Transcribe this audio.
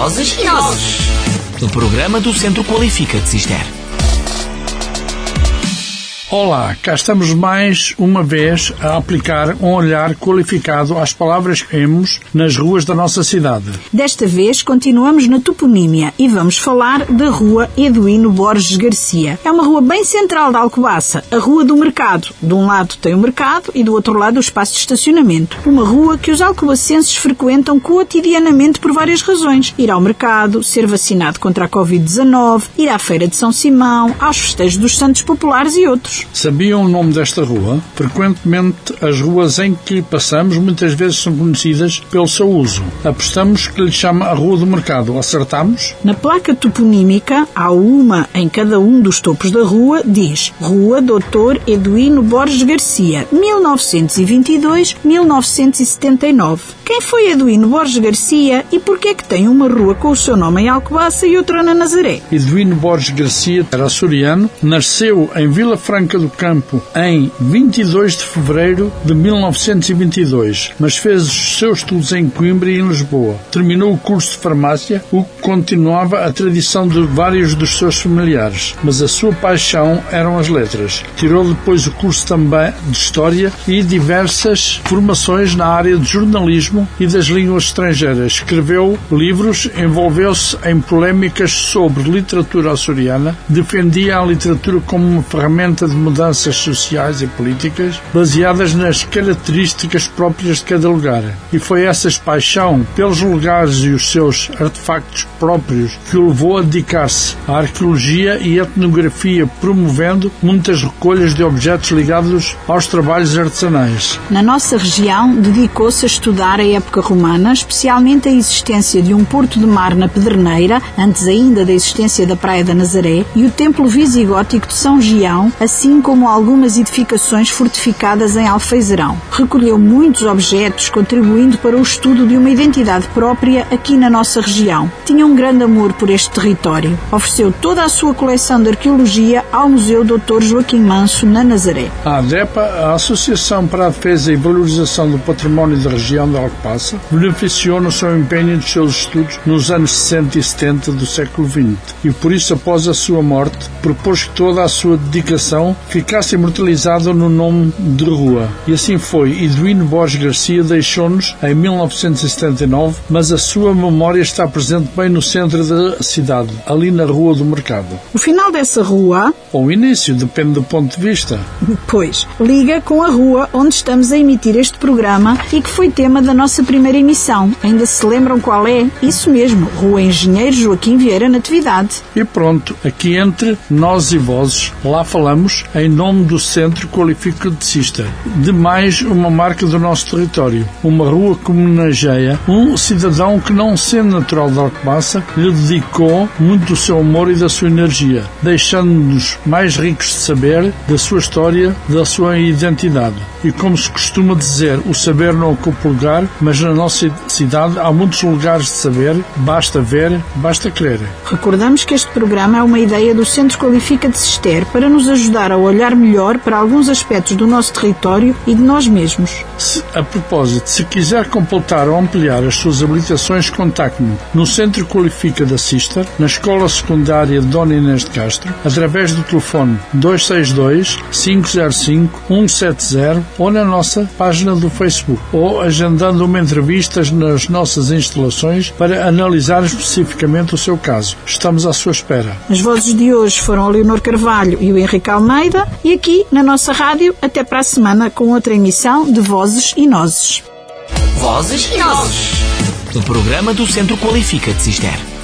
Vozes e Nozes. O programa do Centro Qualifica de Cister. Olá, cá estamos mais uma vez a aplicar um olhar qualificado às palavras que vemos nas ruas da nossa cidade. Desta vez continuamos na toponímia e vamos falar da Rua Eduino Borges Garcia. É uma rua bem central da Alcobaça, a Rua do Mercado. De um lado tem o mercado e do outro lado o espaço de estacionamento. Uma rua que os alcobacenses frequentam cotidianamente por várias razões. Ir ao mercado, ser vacinado contra a Covid-19, ir à Feira de São Simão, aos festejos dos Santos Populares e outros. Sabiam o nome desta rua? Frequentemente, as ruas em que passamos muitas vezes são conhecidas pelo seu uso. Apostamos que lhe chama a Rua do Mercado. Acertamos? Na placa toponímica, há uma em cada um dos topos da rua, diz Rua Doutor Eduino Borges Garcia, 1922-1979. Quem foi Eduino Borges Garcia e por que é que tem uma rua com o seu nome em Alcobaça e outra na Nazaré? Eduino Borges Garcia era açoriano, nasceu em Vila Franca do Campo em 22 de fevereiro de 1922, mas fez os seus estudos em Coimbra e em Lisboa. Terminou o curso de farmácia, o que continuava a tradição de vários dos seus familiares, mas a sua paixão eram as letras. Tirou depois o curso também de História e diversas formações na área de jornalismo e das línguas estrangeiras. Escreveu livros, envolveu-se em polémicas sobre literatura açoriana, defendia a literatura como uma ferramenta de mudanças sociais e políticas baseadas nas características próprias de cada lugar. E foi essa paixão pelos lugares e os seus artefactos próprios que o levou a dedicar-se à arqueologia e etnografia, promovendo muitas recolhas de objetos ligados aos trabalhos artesanais. Na nossa região, dedicou-se a estudar a época romana, especialmente a existência de um porto de mar na Pedreneira, antes ainda da existência da Praia da Nazaré, e o templo visigótico de São Gião, assim como algumas edificações fortificadas em Alfeizerão. Recolheu muitos objetos, contribuindo para o estudo de uma identidade própria aqui na nossa região. Tinha um grande amor por este território. Ofereceu toda a sua coleção de arqueologia ao Museu Dr. Joaquim Manso, na Nazaré. A ADEPA, a Associação para a Defesa e Valorização do Património da Região de Alcobaça, beneficiou no seu empenho dos seus estudos nos anos 60 e 70 do século XX e, por isso, após a sua morte, propôs que toda a sua dedicação ficasse imortalizada no nome de rua. E assim foi. Eduino Borges Garcia deixou-nos em 1979, mas a sua memória está presente bem no centro da cidade, ali na Rua do Mercado. O final dessa rua, Ou o início, depende do ponto de vista. pois, liga com a rua onde estamos a emitir este programa e que foi tema da nossa primeira emissão. Ainda se lembram qual é? Isso mesmo, Rua Engenheiro Joaquim Vieira Natividade. E pronto, aqui entre nós e vozes, lá falamos em nome do Centro Qualifica de Cista, de mais uma marca do nosso território, uma rua que homenageia um cidadão que, não sendo natural de Alcobaça, lhe dedicou muito do seu amor e da sua energia, deixando-nos mais ricos de saber da sua história, da sua identidade. E como se costuma dizer, o saber não ocupa lugar, mas na nossa cidade há muitos lugares de saber, basta ver, basta querer. Recordamos que este programa é uma ideia do Centro Qualifica de Cister para nos ajudar a olhar melhor para alguns aspectos do nosso território e de nós mesmos. Se, a propósito, se quiser completar ou ampliar as suas habilitações, contacte-me no Centro Qualifica da Cister, na Escola Secundária Dona Inês de Castro, através do telefone 262 505 170 ou na nossa página do Facebook, ou agendando uma entrevista nas nossas instalações para analisar especificamente o seu caso. Estamos à sua espera. As vozes de hoje foram a Leonor Carvalho e o Henrique Almeida e aqui na nossa rádio até para a semana com outra emissão de Vozes e Nozes. Vozes e Nozes. O programa do Centro Qualifica de Cister.